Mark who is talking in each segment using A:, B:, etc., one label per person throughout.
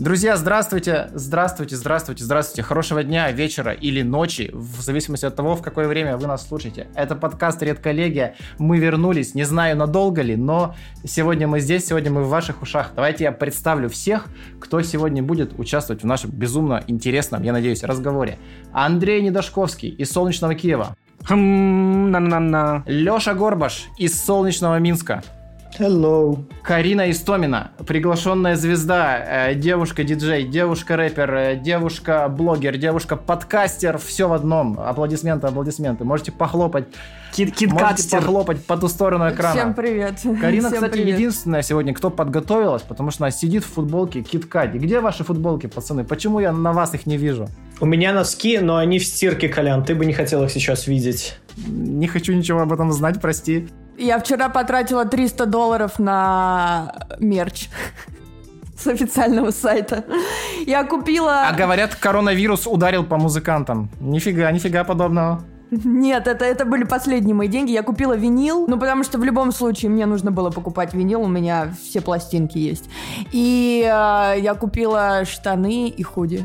A: Друзья, здравствуйте, здравствуйте, здравствуйте, здравствуйте. Хорошего дня, вечера или ночи, в зависимости от того, в какое время вы нас слушаете. Это подкаст «Редколлегия». Мы вернулись, не знаю, надолго ли, но сегодня мы здесь, сегодня мы в ваших ушах. Давайте я представлю всех, кто сегодня будет участвовать в нашем безумно интересном, я надеюсь, разговоре. Андрей Недошковский из солнечного Киева.
B: Хм, на-на-на.
A: Леша Горбаш из солнечного Минска.
C: Hello.
A: Карина Истомина, приглашенная звезда, э, девушка-диджей, девушка-рэпер, э, девушка-блогер, девушка-подкастер, все в одном. Аплодисменты, аплодисменты. Можете похлопать.
B: Кит, кит
A: Можете похлопать по ту сторону экрана.
D: Всем привет.
A: Карина,
D: Всем
A: кстати,
D: привет.
A: единственная сегодня, кто подготовилась, потому что она сидит в футболке Киткади. Где ваши футболки, пацаны? Почему я на вас их не вижу?
C: У меня носки, но они в стирке, Колян. Ты бы не хотел их сейчас видеть.
A: Не хочу ничего об этом знать, прости.
D: Я вчера потратила 300 долларов на мерч с официального сайта. Я купила...
A: А говорят, коронавирус ударил по музыкантам. Нифига, нифига подобного.
D: Нет, это, это были последние мои деньги. Я купила винил, ну потому что в любом случае мне нужно было покупать винил, у меня все пластинки есть. И э, я купила штаны и худи.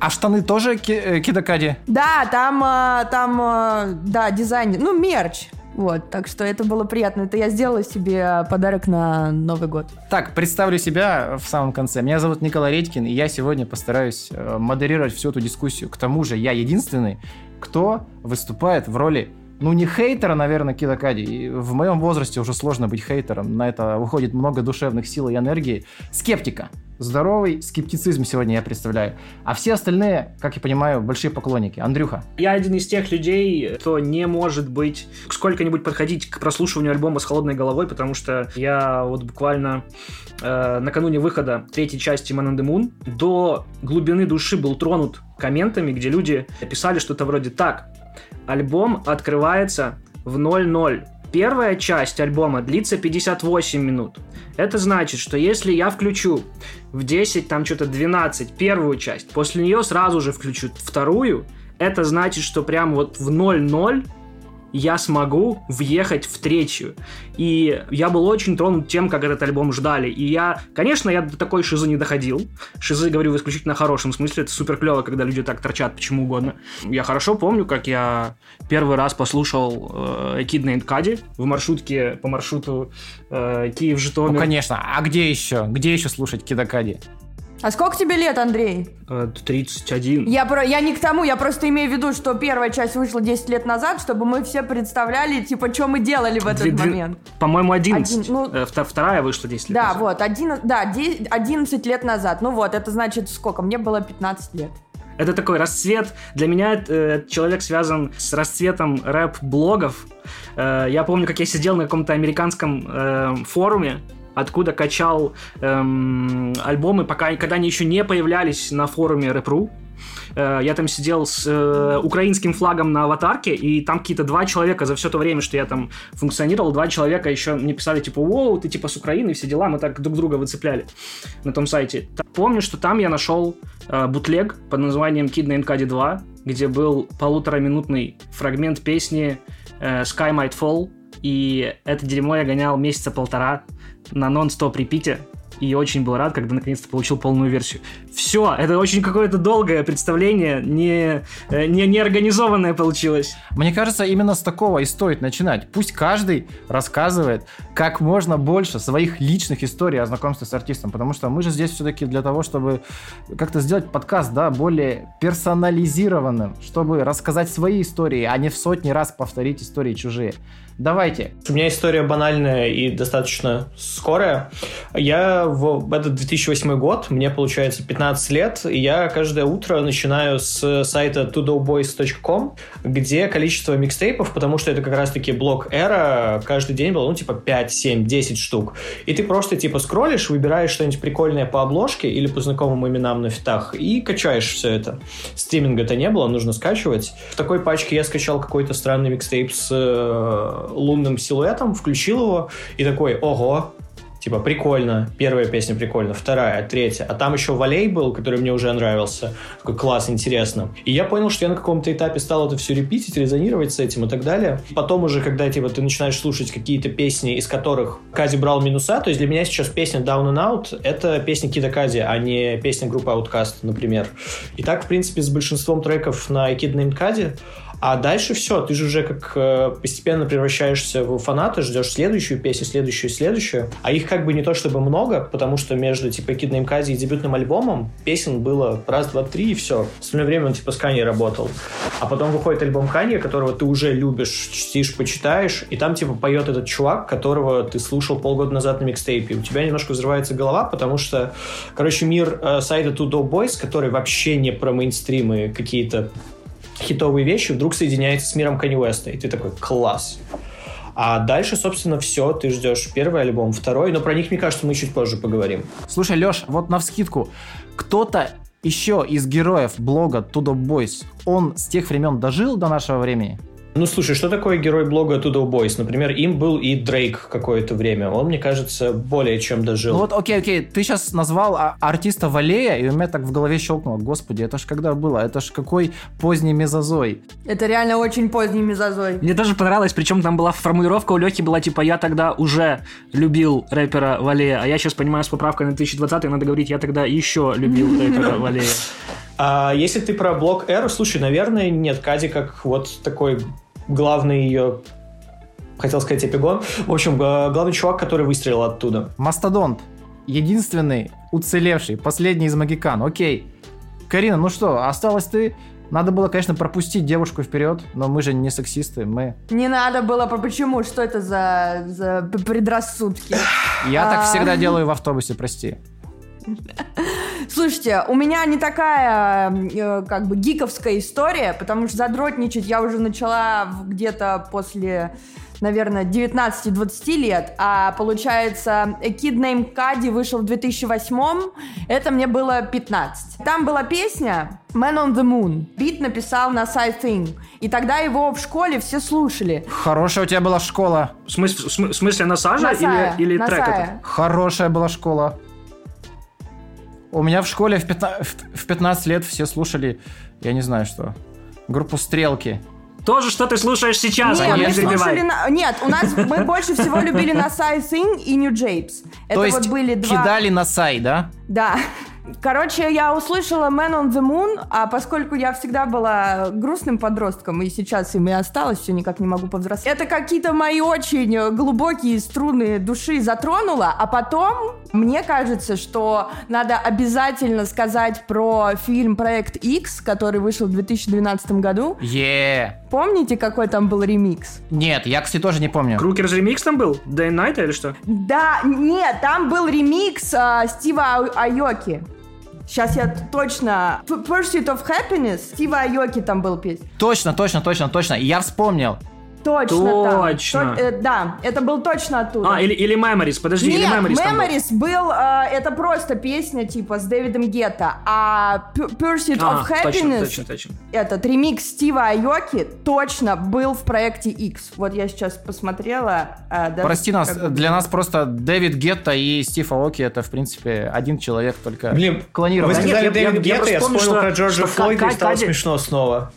A: А штаны тоже ки- э, Кидакади?
D: Да, там, э, там, э, да, дизайн, ну мерч. Вот, так что это было приятно. Это я сделала себе подарок на Новый год.
A: Так, представлю себя в самом конце. Меня зовут Николай Редькин, и я сегодня постараюсь э, модерировать всю эту дискуссию. К тому же я единственный, кто выступает в роли, ну не хейтера, наверное, Кидакади. В моем возрасте уже сложно быть хейтером. На это уходит много душевных сил и энергии. Скептика. Здоровый скептицизм сегодня я представляю. А все остальные, как я понимаю, большие поклонники. Андрюха.
B: Я один из тех людей, кто не может быть сколько-нибудь подходить к прослушиванию альбома с холодной головой, потому что я вот буквально э, накануне выхода третьей части Man on the Moon до глубины души был тронут комментами, где люди писали что-то вроде так. Альбом открывается в 0-0. Первая часть альбома длится 58 минут. Это значит, что если я включу в 10, там что-то 12 первую часть, после нее сразу же включу вторую, это значит, что прям вот в 0-0 я смогу въехать в третью. И я был очень тронут тем, как этот альбом ждали. И я, конечно, я до такой шизы не доходил. Шизы, говорю, в исключительно хорошем смысле. Это супер клево, когда люди так торчат почему угодно. Я хорошо помню, как я первый раз послушал э, Kid Named Cudi в маршрутке по маршруту э, Киев-Житомир.
A: Ну, конечно. А где еще? Где еще слушать Кидакади?
D: А сколько тебе лет, Андрей?
B: Э, 31.
D: Я, про, я не к тому, я просто имею в виду, что первая часть вышла 10 лет назад, чтобы мы все представляли, типа, что мы делали в этот
B: Две- две-
D: момент.
B: По-моему, 11.
D: Один, ну-
B: Э, вто- вторая вышла 10 лет
D: Да,
B: назад.
D: вот, один, да, де- 11 лет назад. Ну вот, это значит сколько? Мне было 15 лет.
B: Это такой расцвет. Для меня э, человек связан с расцветом рэп-блогов. Э, я помню, как я сидел на каком-то американском э, форуме, откуда качал эм, альбомы, пока, когда они еще не появлялись на форуме Рэп.ру. Э, Я там сидел с э, украинским флагом на аватарке, и там какие-то два человека за все то время, что я там функционировал, два человека еще мне писали, типа, воу, ты типа с Украины, все дела, мы так друг друга выцепляли на том сайте. Помню, что там я нашел э, бутлег под названием Kid Named Cudi 2, где был полутораминутный фрагмент песни э, Sky Might Fall, и это дерьмо я гонял месяца полтора на нон-стоп репите, и очень был рад, когда наконец-то получил полную версию. Все, это очень какое-то долгое представление, не, э, не, не организованное получилось.
A: Мне кажется, именно с такого и стоит начинать. Пусть каждый рассказывает как можно больше своих личных историй о знакомстве с артистом, потому что мы же здесь все-таки для того, чтобы как-то сделать подкаст, да, более персонализированным, чтобы рассказать свои истории, а не в сотни раз повторить истории чужие. Давайте.
C: У меня история банальная и достаточно скорая. Я в этот 2008 год, мне получается 15 лет, и я каждое утро начинаю с сайта tudowboys.com, где количество микстейпов, потому что это как раз-таки блок эра, каждый день было, ну, типа 5, 7, 10 штук. И ты просто, типа, скроллишь, выбираешь что-нибудь прикольное по обложке или по знакомым именам на фитах и качаешь все это. Стриминга-то не было, нужно скачивать. В такой пачке я скачал какой-то странный микстейп с э, лунным силуэтом, включил его и такой, ого, Типа, прикольно. Первая песня прикольно, вторая, третья. А там еще Валей был, который мне уже нравился. Такой класс, интересно. И я понял, что я на каком-то этапе стал это все репитить, резонировать с этим и так далее. Потом уже, когда типа, ты начинаешь слушать какие-то песни, из которых Кади брал минуса, то есть для меня сейчас песня Down and Out — это песня Кида Кади, а не песня группы Outcast, например. И так, в принципе, с большинством треков на Kid Named Кади. А дальше все, ты же уже как э, постепенно превращаешься в фаната, ждешь следующую песню, следующую, следующую. А их как бы не то чтобы много, потому что между типа Kid Kazi и дебютным альбомом песен было раз, два, три и все. В остальное время он типа с Канье работал. А потом выходит альбом Канье, которого ты уже любишь, чтишь, почитаешь, и там типа поет этот чувак, которого ты слушал полгода назад на микстейпе. У тебя немножко взрывается голова, потому что, короче, мир э, сайта Two Dope Boys, который вообще не про мейнстримы какие-то хитовые вещи вдруг соединяется с миром Kanye West, и ты такой, класс. А дальше, собственно, все, ты ждешь первый альбом, второй, но про них, мне кажется, мы чуть позже поговорим.
A: Слушай, Леш, вот на вскидку, кто-то еще из героев блога Tudo Boys, он с тех времен дожил до нашего времени?
C: Ну, слушай, что такое герой блога Tudo Boys? Например, им был и Дрейк какое-то время. Он, мне кажется, более чем дожил.
A: Ну вот, окей, окей, ты сейчас назвал а- артиста Валея, и у меня так в голове щелкнуло. Господи, это ж когда было? Это ж какой поздний мезозой.
D: Это реально очень поздний мезозой.
B: Мне даже понравилось, причем там была формулировка у Лехи была типа «я тогда уже любил рэпера Валея», а я сейчас понимаю, с поправкой на 2020 надо говорить «я тогда еще любил рэпера Валея».
C: А если ты про блок Эру, слушай, наверное, нет, Кади как вот такой главный ее хотел сказать эпигон. В общем, главный чувак, который выстрелил оттуда.
A: Мастодонт. Единственный уцелевший, последний из магикан. Окей. Карина, ну что, осталось ты? Надо было, конечно, пропустить девушку вперед, но мы же не сексисты, мы...
D: Не надо было, почему? Что это за, за предрассудки?
A: Я так а. всегда делаю в автобусе, прости.
D: Слушайте, у меня не такая э, как бы гиковская история, потому что задротничать я уже начала где-то после наверное, 19-20 лет, а получается, Kid Named Cudi вышел в 2008 это мне было 15. Там была песня Man on the Moon. Бит написал на Side Thing. И тогда его в школе все слушали.
A: Хорошая у тебя была школа.
B: В смысле, в смысле Насажа или, или трек этот?
A: Хорошая была школа. У меня в школе в 15, в 15 лет все слушали, я не знаю что, группу «Стрелки».
B: Тоже, что ты слушаешь сейчас,
D: Нет, а не слушали на... Нет, у нас мы больше всего любили на Сай Sing и New Japes.
A: Это То есть вот были два... кидали на Сай, да?
D: Да. Короче, я услышала Man on the Moon, а поскольку я всегда была грустным подростком, и сейчас им и осталось, все никак не могу повзрослеть, это какие-то мои очень глубокие струны души затронуло, а потом мне кажется, что надо обязательно сказать про фильм «Проект X», который вышел в 2012 году.
A: Yeah.
D: Помните, какой там был ремикс?
A: Нет, я, кстати, тоже не помню.
B: Крукерс ремикс там был? Day Night или что?
D: Да, нет, там был ремикс э, Стива Айоки. Сейчас я точно... Pursuit of Happiness, Стива Айоки там был песня.
A: Точно, точно, точно, точно. Я вспомнил.
D: Точно,
B: точно.
D: Там. То, э, да, это был точно оттуда.
B: А, или, или Memories, подожди, Нет, или Memories
D: Memories был, был э, это просто песня типа с Дэвидом Гетто, а Pursuit а, of Happiness, точно, точно, точно. этот ремикс Стива Айоки точно был в проекте X. Вот я сейчас посмотрела.
A: Э, Прости нас, как... для нас просто Дэвид Гетто и Стив Аоки это в принципе один человек только
C: Блин,
A: клонирован.
C: Вы сказали Дэвид Гетто, я, я вспомнил про Джорджа Флойда и стало смешно снова.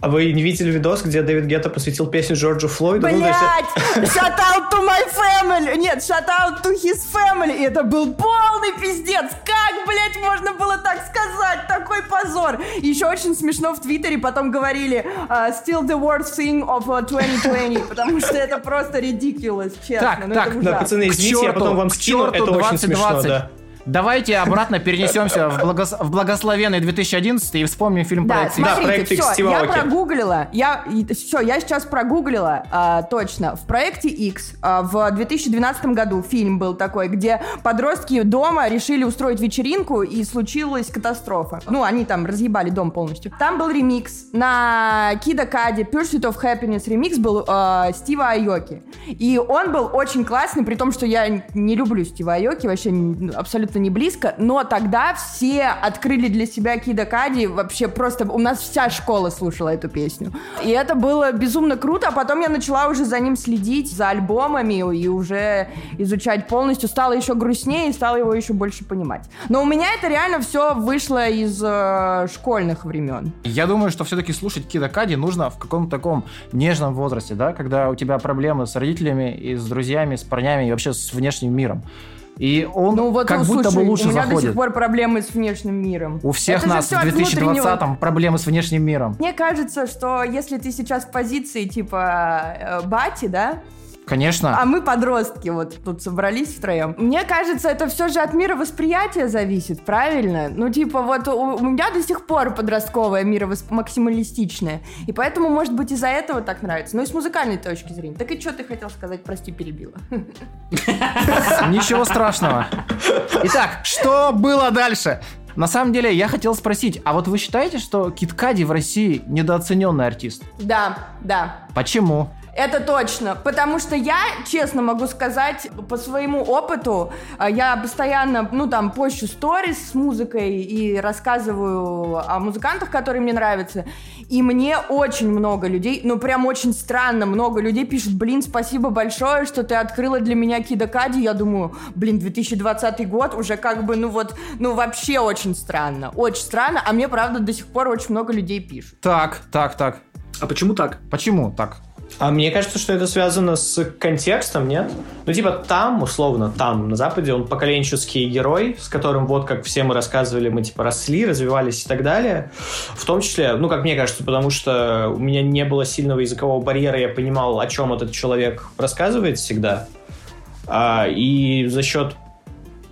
C: А вы не видели видос, где Дэвид Гетто посвятил песню Джорджу Флойду?
D: Блять! Ну, shout out to my family! Нет, shout out to his family! И это был полный пиздец! Как, блять, можно было так сказать? Такой позор! Еще очень смешно в Твиттере потом говорили uh, still the worst thing of 2020, потому что это просто ridiculous, честно.
A: Так,
D: ну,
A: так,
C: да, пацаны, извините, я потом вам скину, это очень смешно, да.
A: Давайте обратно перенесемся в, благос... в благословенный 2011 и вспомним фильм
D: да,
A: проект
D: смотрите, Да, проект все, я прогуглила, я, все, я сейчас прогуглила а, точно. В проекте X а, в 2012 году фильм был такой, где подростки дома решили устроить вечеринку и случилась катастрофа. Ну, они там разъебали дом полностью. Там был ремикс на Кида Кади, Pursuit of Happiness ремикс был а, Стива Айоки. И он был очень классный, при том, что я не люблю Стива Айоки, вообще абсолютно что не близко, но тогда все открыли для себя Кида Кади, вообще просто у нас вся школа слушала эту песню. И это было безумно круто, а потом я начала уже за ним следить, за альбомами и уже изучать полностью. Стало еще грустнее и стала его еще больше понимать. Но у меня это реально все вышло из э, школьных времен.
A: Я думаю, что все-таки слушать Кида Кади нужно в каком-то таком нежном возрасте, да, когда у тебя проблемы с родителями и с друзьями, с парнями и вообще с внешним миром. И он
D: Ну вот,
A: как
D: ну,
A: будто
D: слушай,
A: бы лучше
D: у меня до
A: заходит.
D: сих пор проблемы с внешним миром.
A: У всех
D: Это
A: нас в
D: от внутреннего.
A: 2020-м проблемы с внешним миром.
D: Мне кажется, что если ты сейчас в позиции типа э, бати, да,
A: Конечно.
D: а мы подростки вот тут собрались втроем, мне кажется, это все же от мира восприятия зависит, правильно? Ну типа вот у, у меня до сих пор подростковое мировосп... максималистичное, и поэтому, может быть, из-за этого так нравится. Ну и с музыкальной точки зрения. Так и что ты хотел сказать? Прости, перебила.
A: Ничего страшного. Итак, что было дальше? На самом деле, я хотел спросить, а вот вы считаете, что Кит Кади в России недооцененный артист?
D: Да, да.
A: Почему?
D: Это точно, потому что я, честно могу сказать, по своему опыту, а, я постоянно, ну, там, пощу сторис с музыкой и рассказываю о музыкантах, которые мне нравятся, и мне очень много людей, ну, прям очень странно, много людей пишут, блин, спасибо большое, что ты открыла для меня Кида Кади, я думаю, блин, 2020 год уже как бы, ну, вот, ну, вообще очень странно, очень странно, а мне, правда, до сих пор очень много людей пишут.
A: Так, так, так.
B: А почему так?
A: Почему так?
C: А мне кажется, что это связано с контекстом, нет? Ну, типа, там, условно, там, на Западе, он поколенческий герой, с которым, вот, как все мы рассказывали, мы, типа, росли, развивались и так далее. В том числе, ну, как мне кажется, потому что у меня не было сильного языкового барьера, я понимал, о чем этот человек рассказывает всегда. А, и за счет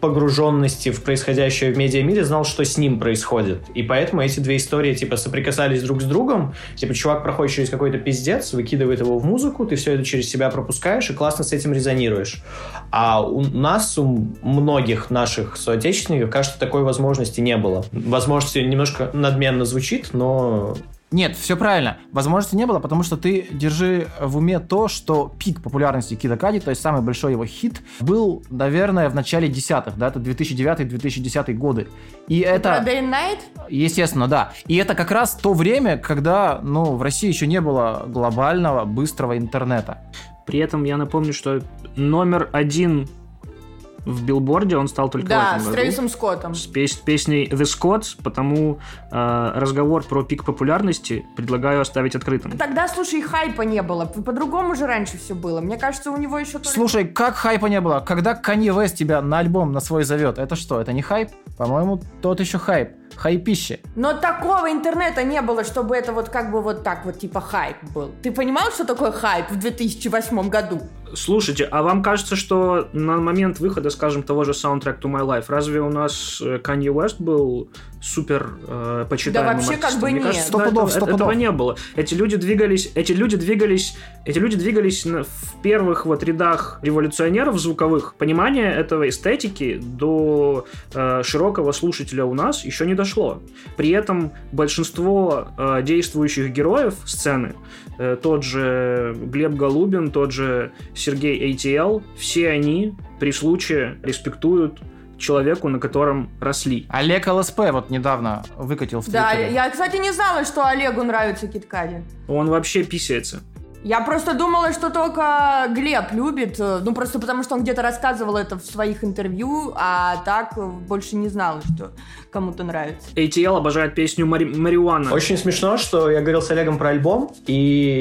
C: погруженности в происходящее в медиамире знал, что с ним происходит. И поэтому эти две истории, типа, соприкасались друг с другом. Типа, чувак проходит через какой-то пиздец, выкидывает его в музыку, ты все это через себя пропускаешь и классно с этим резонируешь. А у нас, у многих наших соотечественников, кажется, такой возможности не было. Возможности немножко надменно звучит, но
A: Нет, все правильно. Возможности не было, потому что ты держи в уме то, что пик популярности Кида Кади, то есть самый большой его хит, был, наверное, в начале десятых, да, это 2009-2010 годы. И это...
D: Про Day and Night?
A: Естественно, да. И это как раз то время, когда, ну, в России еще не было глобального, быстрого интернета.
B: При этом я напомню, что номер один в билборде он стал только в
D: Да,
B: этом
D: с. Трэвисом Скоттом.
B: С пес- песней THE SCOTTS, потому э, разговор про пик популярности предлагаю оставить открытым.
D: Тогда, слушай, хайпа не было. По-другому же раньше все было. Мне кажется, у него еще только...
A: Слушай, как хайпа не было? Когда Kanye West тебя на альбом на свой зовет, это что, это не хайп? По-моему, тот еще хайп. Хайпище.
D: Но такого интернета не было, чтобы это вот как бы вот так вот типа хайп был. Ты понимал, что такое хайп в 2008 году?
B: Слушайте, а вам кажется, что на момент выхода, скажем, того же Soundtrack to My Life, разве у нас э, Kanye West был супер э, почитаемым
D: Да вообще как
B: артистом?
D: бы
B: Мне
D: нет.
B: кажется,
A: Сто
B: да,
A: пудов,
B: это-
A: сто
B: этого
A: пудов.
B: не было. Эти люди двигались, эти люди двигались, эти люди двигались на- в первых вот рядах революционеров звуковых. Понимание этого эстетики до э, широкого слушателя у нас еще не дошло. При этом большинство э, действующих героев сцены Э, тот же Глеб Голубин, тот же Сергей ATL, все они при случае респектуют человеку, на котором росли.
A: Олег ЛСП вот недавно выкатил в
D: Да,
A: Твиттере.
D: я, кстати, не знала, что Олегу нравится Киткади.
B: Он вообще писается.
D: Я просто думала, что только Глеб любит, э, ну просто потому что он где-то рассказывал это в своих интервью, а так э, больше не знала, что кому-то нравится.
B: ATL обожает песню Мари- «Мариуана».
C: Очень смешно, что я говорил с Олегом про альбом, и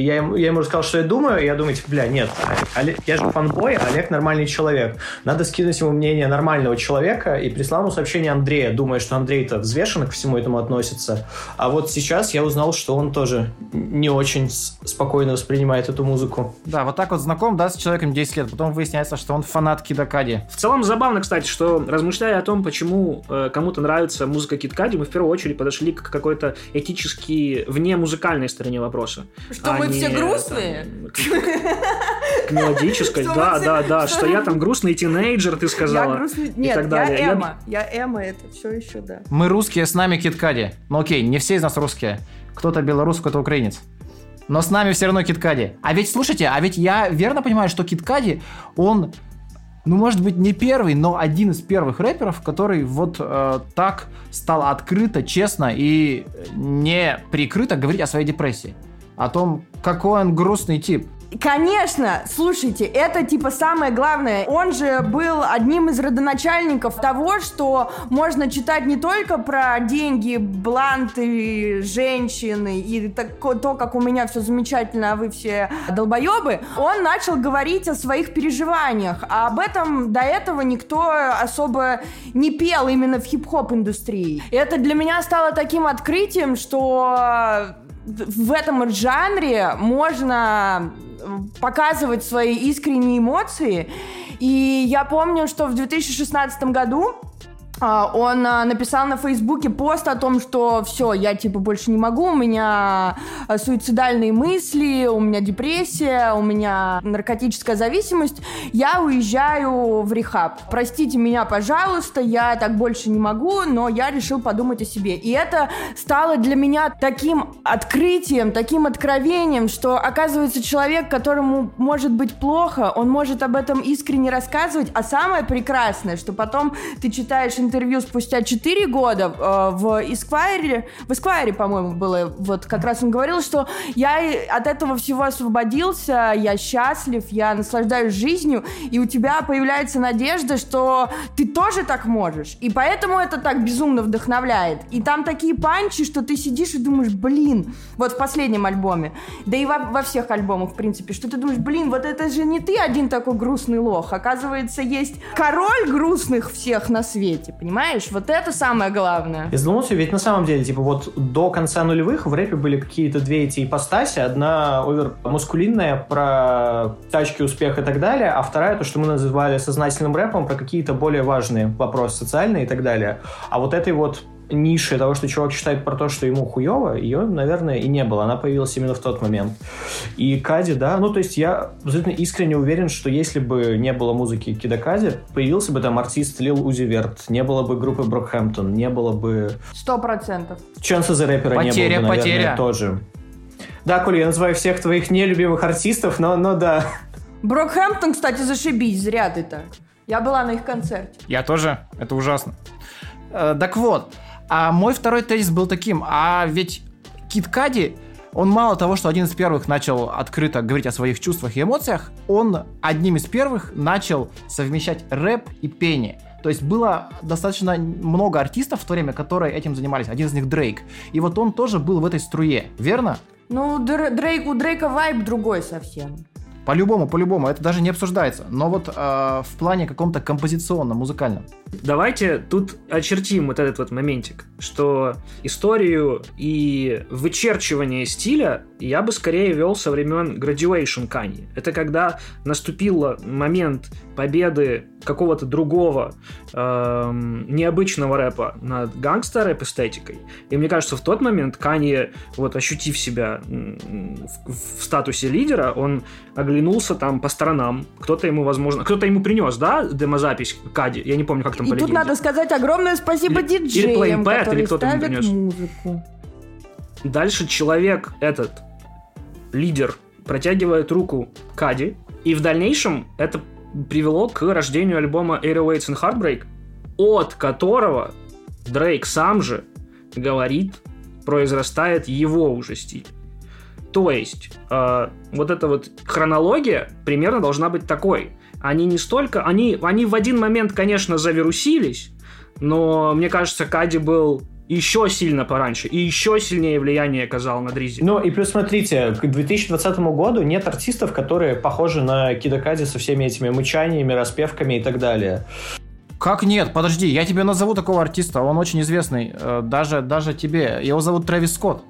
C: я ему, я ему рассказал, что я думаю, и я думаю, типа, бля, нет, Олег- я же фанбой, а Олег нормальный человек. Надо скинуть ему мнение нормального человека, и прислал ему сообщение Андрея, думая, что Андрей-то взвешенно ко всему этому относится. А вот сейчас я узнал, что он тоже не очень спокойно воспринимает эту музыку.
A: Да, вот так вот знаком, да, с человеком 10 лет. Потом выясняется, что он фанат Кида Кади.
B: В целом забавно, кстати, что размышляя о том, почему э, кому-то нравится музыка Киткади, мы в первую очередь подошли к какой-то этически вне музыкальной стороне вопроса.
D: Что
B: а
D: мы
B: не,
D: все грустные?
B: там, к, к мелодической, да, да, да,
D: что-
B: я там грустный тинейджер, ты сказала.
D: Я грустный...
B: и
D: Нет, я
B: Я-
D: Эма. Я Эма, это все еще, да.
A: Мы русские, с нами Кит Кади. Ну окей, не все из нас русские. Кто-то белорус, кто-то украинец. Но с нами все равно Кит Кади. А ведь, слушайте, а ведь я верно понимаю, что Кит Кади, он ну, может быть, не первый, но один из первых рэперов, который вот э, так стал открыто, честно и не прикрыто говорить о своей депрессии. О том, какой он грустный тип.
D: Конечно, слушайте, это типа самое главное. Он же был одним из родоначальников того, что можно читать не только про деньги, бланты, женщины и так, то, как у меня все замечательно, а вы все долбоебы. Он начал говорить о своих переживаниях, а об этом до этого никто особо не пел именно в хип-хоп индустрии. И это для меня стало таким открытием, что в этом жанре можно показывать свои искренние эмоции. И я помню, что в 2016 году он а, написал на Фейсбуке пост о том, что все, я типа больше не могу, у меня а, суицидальные мысли, у меня депрессия, у меня наркотическая зависимость, я уезжаю в рехаб. Простите меня, пожалуйста, я так больше не могу, но я решил подумать о себе. И это стало для меня таким открытием, таким откровением, что оказывается человек, которому может быть плохо, он может об этом искренне рассказывать, а самое прекрасное, что потом ты читаешь интервью интервью спустя 4 года э, в Esquire, в Esquire, по-моему, было, вот как раз он говорил, что я от этого всего освободился, я счастлив, я наслаждаюсь жизнью, и у тебя появляется надежда, что ты тоже так можешь. И поэтому это так безумно вдохновляет. И там такие панчи, что ты сидишь и думаешь, блин, вот в последнем альбоме, да и во, во всех альбомах, в принципе, что ты думаешь, блин, вот это же не ты один такой грустный лох. Оказывается, есть король грустных всех на свете, понимаешь? Вот это самое главное.
C: Я задумался, ведь на самом деле, типа, вот до конца нулевых в рэпе были какие-то две эти ипостаси. Одна овер мускулинная про тачки, успех и так далее, а вторая то, что мы называли сознательным рэпом, про какие-то более важные вопросы социальные и так далее. А вот этой вот ниши того, что чувак считает про то, что ему хуево, ее, наверное, и не было. Она появилась именно в тот момент. И Кади, да, ну, то есть я абсолютно искренне уверен, что если бы не было музыки Кида Кади, появился бы там артист Лил Узи Верт, не было бы группы Брокхэмптон, не было бы...
D: Сто процентов.
C: Чанса за рэпера потеря, не было бы, наверное, потеря. тоже. Да, Коля, я называю всех твоих нелюбимых артистов, но, но да.
D: Брокхэмптон, кстати, зашибись, зря ты так. Я была на их концерте.
A: Я тоже, это ужасно. Э, так вот, а мой второй тезис был таким, а ведь Кит Кади, он мало того, что один из первых начал открыто говорить о своих чувствах и эмоциях, он одним из первых начал совмещать рэп и пение. То есть было достаточно много артистов в то время, которые этим занимались. Один из них Дрейк. И вот он тоже был в этой струе, верно?
D: Ну, Дрейк, у Дрейка вайб другой совсем.
A: По-любому, по-любому, это даже не обсуждается. Но вот э, в плане каком-то композиционном, музыкальном.
B: Давайте тут очертим вот этот вот моментик, что историю и вычерчивание стиля я бы скорее вел со времен Graduation Kanye. Это когда наступил момент победы какого-то другого эм, необычного рэпа над гангстер-рэп эстетикой. И мне кажется, в тот момент Канье, вот ощутив себя в, в статусе лидера, он оглянулся там по сторонам. Кто-то ему, возможно, кто-то ему принес, да, демозапись Кади. Я не помню, как там
D: И тут надо сказать огромное спасибо или, диджеям, или которые или кто ставят принес. музыку.
B: Дальше человек этот, лидер, протягивает руку Кади, и в дальнейшем это привело к рождению альбома Airways and Heartbreak, от которого Дрейк сам же говорит, произрастает его уже стиль. То есть, э, вот эта вот хронология примерно должна быть такой. Они не столько... Они, они в один момент, конечно, завирусились, но мне кажется, Кади был еще сильно пораньше, и еще сильнее влияние оказал на Дризи.
C: Ну и плюс смотрите, к 2020 году нет артистов, которые похожи на Кидакади со всеми этими мычаниями, распевками и так далее.
A: Как нет? Подожди, я тебе назову такого артиста, он очень известный, э, даже, даже тебе. Его зовут Трэвис Скотт.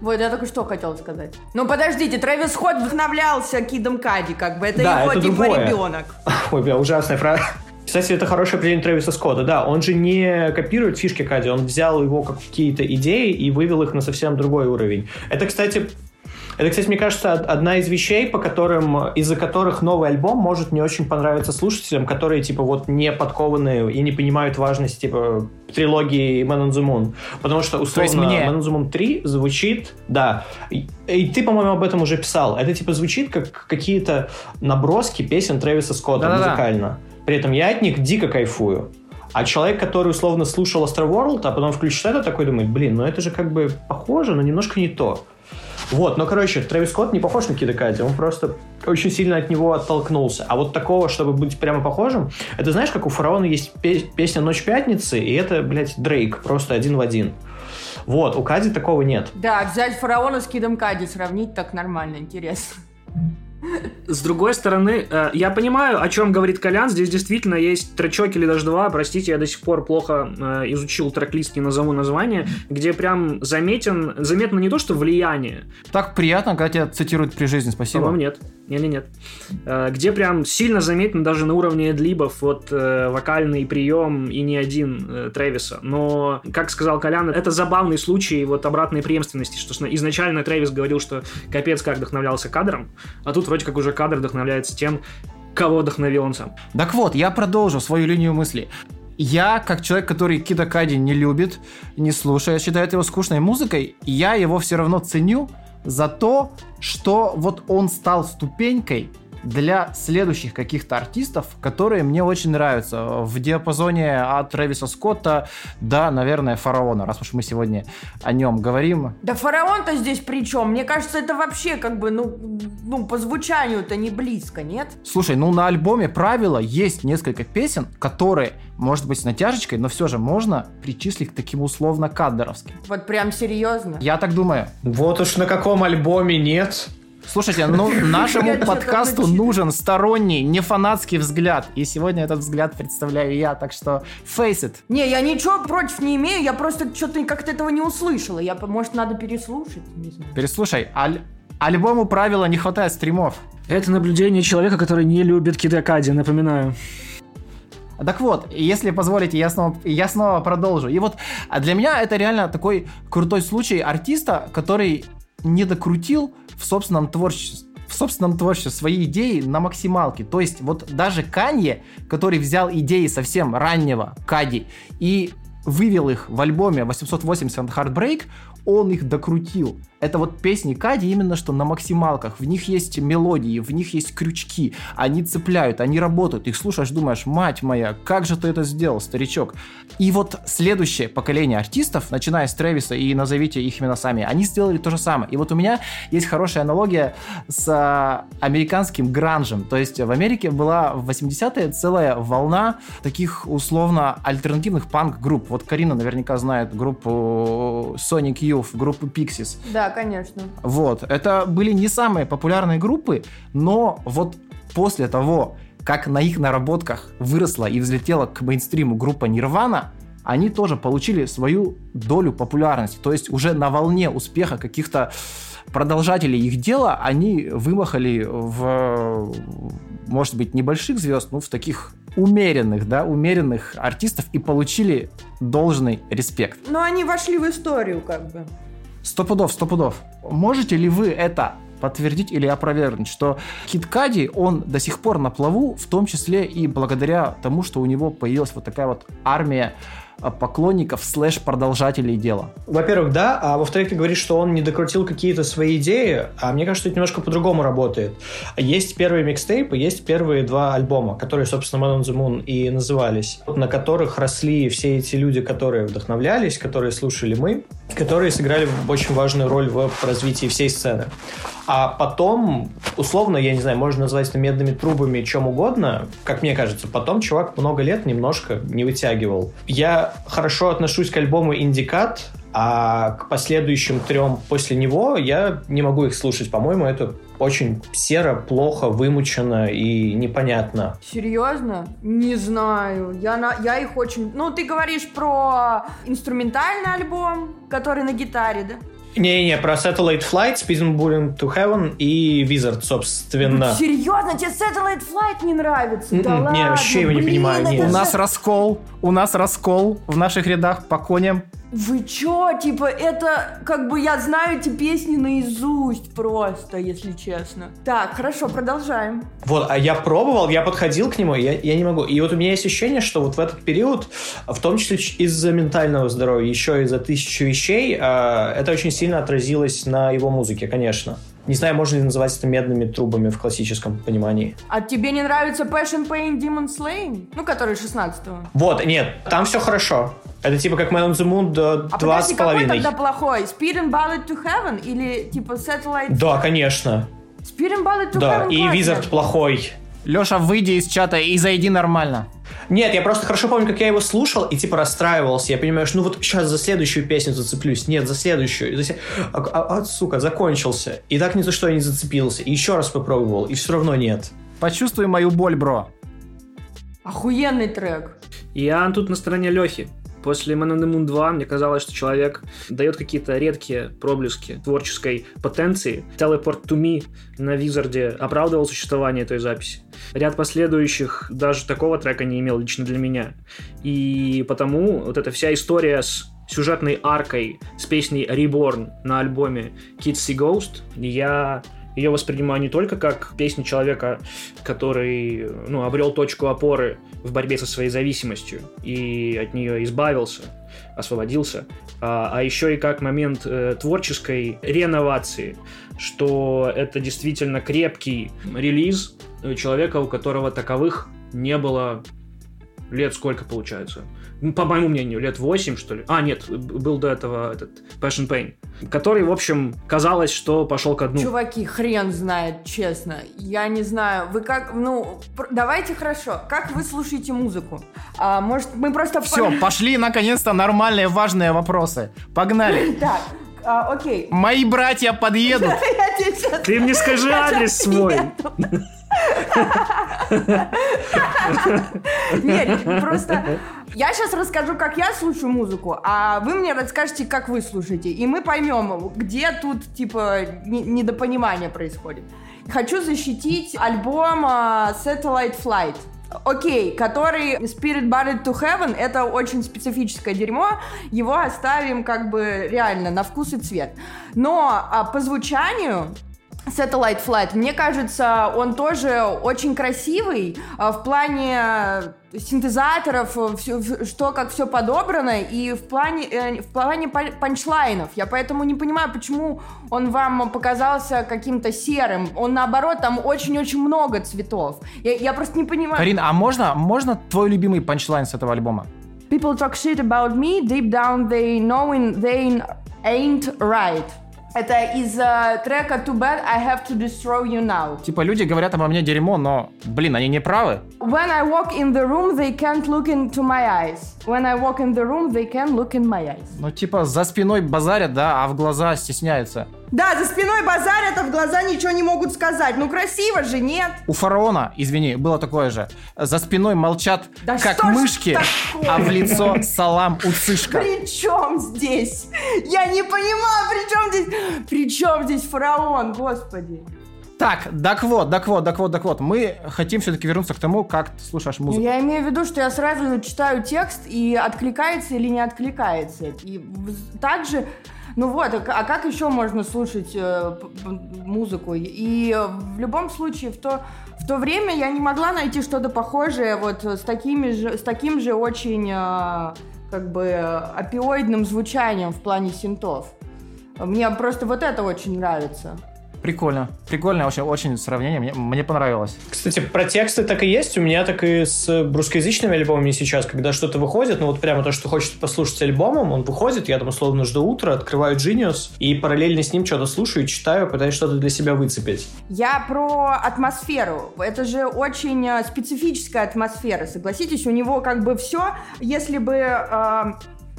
D: Вот, я только что хотел сказать. Ну, подождите, Трэвис Скотт вдохновлялся Кидом Кади, как бы, это да, его, это типа, другое. ребенок.
C: Ой, бля, ужасная фраза. Кстати, это хорошее определение Трэвиса Скотта. Да, он же не копирует фишки Кади, он взял его как какие-то идеи и вывел их на совсем другой уровень. Это, кстати, это, кстати, мне кажется, одна из вещей, по которым, из-за которых новый альбом может не очень понравиться слушателям, которые, типа, вот не подкованные и не понимают важность, типа, трилогии Man on the Moon. Потому что, условно, мне... Man on the Moon 3 звучит, да, и, и ты, по-моему, об этом уже писал. Это, типа, звучит как какие-то наброски песен Трэвиса Скотта Да-да-да. музыкально. При этом я от них дико кайфую. А человек, который условно слушал Astroworld, а потом включит это, такой думает, блин, ну это же как бы похоже, но немножко не то. Вот, но, короче, Трэвис Скотт не похож на Кида Кади, он просто очень сильно от него оттолкнулся. А вот такого, чтобы быть прямо похожим, это знаешь, как у Фараона есть песня «Ночь пятницы», и это, блядь, Дрейк, просто один в один. Вот, у Кади такого нет.
D: Да, взять Фараона с Кидом Кади, сравнить так нормально, интересно.
B: С другой стороны, э, я понимаю, о чем говорит Колян. Здесь действительно есть тречок или даже два. Простите, я до сих пор плохо э, изучил трек-лист, не назову название, где прям заметен, заметно не то, что влияние.
A: Так приятно, когда тебя цитируют при жизни, спасибо.
B: По-моему, нет. Не-не-нет. Э, где прям сильно заметно даже на уровне длибов вот вокальный прием и не один Трэвиса. Но, как сказал Колян, это забавный случай вот обратной преемственности, что изначально Трэвис говорил, что капец как вдохновлялся кадром, а тут вроде как уже кадр вдохновляется тем, кого вдохновил он сам.
A: Так вот, я продолжу свою линию мысли. Я, как человек, который Кида Кади не любит, не слушает, считает его скучной музыкой, я его все равно ценю за то, что вот он стал ступенькой для следующих каких-то артистов, которые мне очень нравятся. В диапазоне от Трэвиса Скотта до, наверное, Фараона, раз уж мы сегодня о нем говорим.
D: Да Фараон-то здесь при чем? Мне кажется, это вообще как бы, ну, ну по звучанию-то не близко, нет?
A: Слушай, ну на альбоме «Правила» есть несколько песен, которые, может быть, с натяжечкой, но все же можно причислить к таким условно кадровским.
D: Вот прям серьезно?
A: Я так думаю.
C: Вот уж на каком альбоме нет.
A: Слушайте, ну нашему подкасту нужен сторонний, не фанатский взгляд. И сегодня этот взгляд представляю я, так что face it.
D: Не, я ничего против не имею, я просто что-то как-то этого не услышала. Я, может, надо переслушать? Не знаю.
A: Переслушай, аль альбому правила не хватает стримов.
B: Это наблюдение человека, который не любит Кидакади, напоминаю.
A: Так вот, если позволите, я снова, я снова продолжу. И вот а для меня это реально такой крутой случай артиста, который не докрутил в собственном творчестве в собственном творчестве свои идеи на максималке. То есть вот даже Канье, который взял идеи совсем раннего Кади и вывел их в альбоме 880 Heartbreak, он их докрутил. Это вот песни Кади именно что на максималках. В них есть мелодии, в них есть крючки. Они цепляют, они работают. Их слушаешь, думаешь, мать моя, как же ты это сделал, старичок. И вот следующее поколение артистов, начиная с Трэвиса и назовите их именно сами, они сделали то же самое. И вот у меня есть хорошая аналогия с а, американским гранжем. То есть в Америке была в 80-е целая волна таких условно альтернативных панк-групп. Вот Карина наверняка знает группу Sonic Youth, группу Pixies.
D: Да, конечно.
A: Вот. Это были не самые популярные группы, но вот после того, как на их наработках выросла и взлетела к мейнстриму группа Нирвана, они тоже получили свою долю популярности. То есть уже на волне успеха каких-то продолжателей их дела они вымахали в, может быть, небольших звезд, но в таких умеренных, да, умеренных артистов и получили должный респект.
D: Но они вошли в историю, как бы.
A: Сто пудов, сто пудов. Можете ли вы это подтвердить или опровергнуть, что Кит Кади, он до сих пор на плаву, в том числе и благодаря тому, что у него появилась вот такая вот армия Э, поклонников слэш продолжателей дела.
C: Во-первых, да, а во-вторых, ты говоришь, что он не докрутил какие-то свои идеи, а мне кажется, это немножко по-другому работает. Есть первые микстейпы, есть первые два альбома, которые, собственно, Man on the Moon и назывались, на которых росли все эти люди, которые вдохновлялись, которые слушали мы, которые сыграли очень важную роль в развитии всей сцены. А потом, условно, я не знаю, можно назвать это медными трубами, чем угодно, как мне кажется, потом чувак много лет немножко не вытягивал. Я хорошо отношусь к альбому «Индикат», а к последующим трем после него я не могу их слушать. По-моему, это очень серо, плохо, вымучено и непонятно.
D: Серьезно? Не знаю. Я, на, я их очень... Ну, ты говоришь про инструментальный альбом, который на гитаре, да?
C: Не-не, про Satellite Flight, Speeding Bullet to Heaven и Wizard, собственно.
D: Ну, серьезно, тебе Satellite Flight не нравится? Mm-mm, да ладно,
C: Не, вообще его не блин, понимаю. Нет.
A: У нас раскол, у нас раскол в наших рядах по коням.
D: Вы чё? Типа, это, как бы, я знаю эти песни наизусть просто, если честно. Так, хорошо, продолжаем.
C: Вот, а я пробовал, я подходил к нему, я, я не могу. И вот у меня есть ощущение, что вот в этот период, в том числе из-за ментального здоровья, еще из-за тысячи вещей, э, это очень сильно отразилось на его музыке, конечно. Не знаю, можно ли называть это медными трубами в классическом понимании.
D: А тебе не нравится Passion Pain Demon Slain? Ну, который 16-го.
C: Вот, нет, там все хорошо. Это типа как Man on the Moon до
D: А
C: два с
D: какой
C: половиной.
D: тогда плохой? Speed and Bullet to Heaven или типа Satellite?
C: Да, конечно.
D: Speed and Bullet to
C: Да,
D: Heaven
C: и
D: классно.
C: Wizard плохой.
A: Леша, выйди из чата и зайди нормально.
C: Нет, я просто хорошо помню, как я его слушал и типа расстраивался. Я понимаю, что ну вот сейчас за следующую песню зацеплюсь. Нет, за следующую. За А, а- а, сука, закончился. И так ни за что я не зацепился. И еще раз попробовал, и все равно нет.
A: Почувствуй мою боль, бро.
D: Охуенный трек.
B: Я тут на стороне Лехи. После Man on the Moon 2 мне казалось, что человек дает какие-то редкие проблески творческой потенции. Teleport to Me на Визарде оправдывал существование этой записи. Ряд последующих даже такого трека не имел лично для меня. И потому вот эта вся история с сюжетной аркой, с песней Reborn на альбоме Kids See Ghost, я ее воспринимаю не только как песню человека, который ну, обрел точку опоры в борьбе со своей зависимостью и от нее избавился, освободился, а, а еще и как момент э, творческой реновации, что это действительно крепкий релиз э, человека, у которого таковых не было лет сколько получается? Ну, По моему мнению, лет 8, что ли. А, нет, был до этого этот Passion Pain, который, в общем, казалось, что пошел ко дну.
D: Чуваки, хрен знает, честно. Я не знаю, вы как, ну, пр- давайте хорошо. Как вы слушаете музыку? А, может, мы просто...
A: Все, пошли наконец-то нормальные важные вопросы. Погнали.
D: Так, а, окей.
A: Мои братья подъедут.
B: Ты мне скажи адрес свой.
D: Нет, просто я сейчас расскажу, как я слушаю музыку, а вы мне расскажете, как вы слушаете, и мы поймем, где тут типа не- недопонимание происходит. Хочу защитить альбом а, Satellite Flight. Окей, который Spirit Buried to Heaven, это очень специфическое дерьмо, его оставим как бы реально на вкус и цвет. Но а, по звучанию Satellite Flight, мне кажется, он тоже очень красивый а, в плане э, синтезаторов, э, всё- в- что как все подобрано, и в плане, э, в плане пан- панчлайнов. Я поэтому не понимаю, почему он вам показался каким-то серым. Он наоборот, там очень-очень много цветов. Я, я просто не понимаю.
A: Карин, а можно, можно твой любимый панчлайн с этого альбома?
D: People talk shit about me, deep down they knowing they ain't right. Это из э, трека Too Bad I Have to Destroy You Now.
A: Типа люди говорят обо мне дерьмо, но, блин, они не правы.
D: When I walk in the room, they can't look into my eyes. When I walk in the room, they can look in my eyes.
A: Ну, типа, за спиной базарят, да, а в глаза стесняются.
D: Да, за спиной базарят, а в глаза ничего не могут сказать. Ну красиво же, нет?
A: У фараона, извини, было такое же. За спиной молчат,
D: Да
A: как мышки, а в лицо салам уцышка.
D: При чем здесь? Я не понимаю, при чем здесь? При чем здесь фараон, господи?
A: Так, так вот, так вот, так вот, так вот. Мы хотим все-таки вернуться к тому, как ты слушаешь музыку.
D: Я имею в виду, что я сразу читаю текст и откликается или не откликается. И также, ну вот, а а как еще можно слушать э, музыку? И э, в любом случае, в то, в то время я не могла найти что-то похожее вот с, такими же, с таким же очень э, как бы опиоидным звучанием в плане синтов. Мне просто вот это очень нравится.
A: Прикольно. Прикольное очень, очень сравнение. Мне, мне понравилось.
C: Кстати, про тексты так и есть. У меня так и с русскоязычными альбомами сейчас, когда что-то выходит, ну вот прямо то, что хочется послушать альбомом, он выходит, я там условно жду утра, открываю Genius и параллельно с ним что-то слушаю, читаю, пытаюсь что-то для себя выцепить.
D: Я про атмосферу. Это же очень э, специфическая атмосфера, согласитесь? У него как бы все, если бы... э,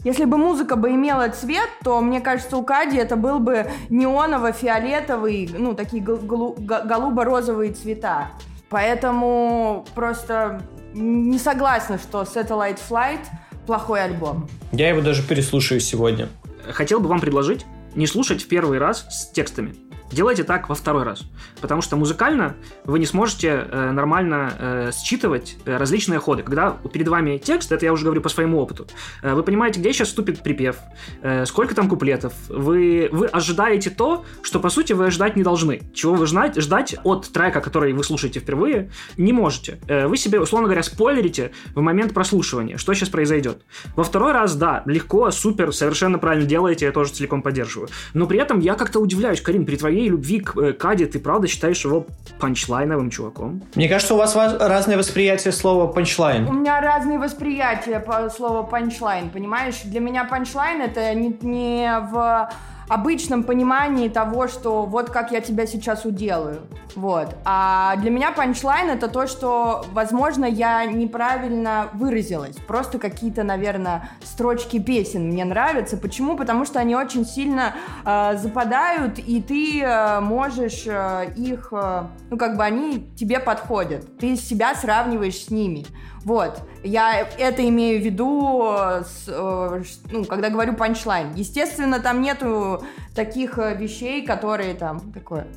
D: если бы музыка бы имела цвет, то, мне кажется, у Кади это был бы неоново-фиолетовый, ну, такие гол- голу- го- голубо-розовые цвета. Поэтому просто не согласна, что Satellite Flight плохой альбом.
C: Я его даже переслушаю сегодня.
B: Хотел бы вам предложить не слушать в первый раз с текстами. Делайте так во второй раз. Потому что музыкально вы не сможете э, нормально э, считывать э, различные ходы. Когда перед вами текст, это я уже говорю по своему опыту, э, вы понимаете, где сейчас вступит припев, э, сколько там куплетов. Вы, вы ожидаете то, что по сути вы ожидать не должны. Чего вы ждать, ждать от трека, который вы слушаете впервые, не можете. Э, вы себе, условно говоря, спойлерите в момент прослушивания, что сейчас произойдет. Во второй раз, да, легко, супер, совершенно правильно делаете, я тоже целиком поддерживаю. Но при этом я как-то удивляюсь, Карин, при твоей твоей любви к э, Кади ты правда считаешь его панчлайновым чуваком?
C: Мне кажется, у вас разное восприятие слова панчлайн.
D: У меня разные восприятия по слову панчлайн, понимаешь? Для меня панчлайн это не, не в обычном понимании того, что вот как я тебя сейчас уделаю. Вот. А для меня панчлайн это то, что, возможно, я неправильно выразилась. Просто какие-то, наверное, строчки песен мне нравятся. Почему? Потому что они очень сильно э, западают, и ты э, можешь э, их, э, ну, как бы они тебе подходят. Ты себя сравниваешь с ними. Вот. Я это имею в виду, э, с, э, ну, когда говорю панчлайн. Естественно, там нету таких э, вещей, которые там такое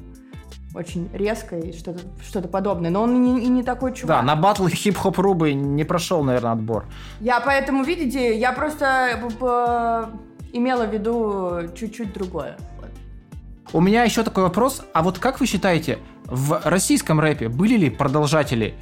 D: очень резко и что-то что подобное. Но он и не, и не такой чувак.
A: Да, на батл хип-хоп Рубы не прошел, наверное, отбор.
D: Я поэтому, видите, я просто имела в виду чуть-чуть другое.
A: У меня еще такой вопрос. А вот как вы считаете, в российском рэпе были ли продолжатели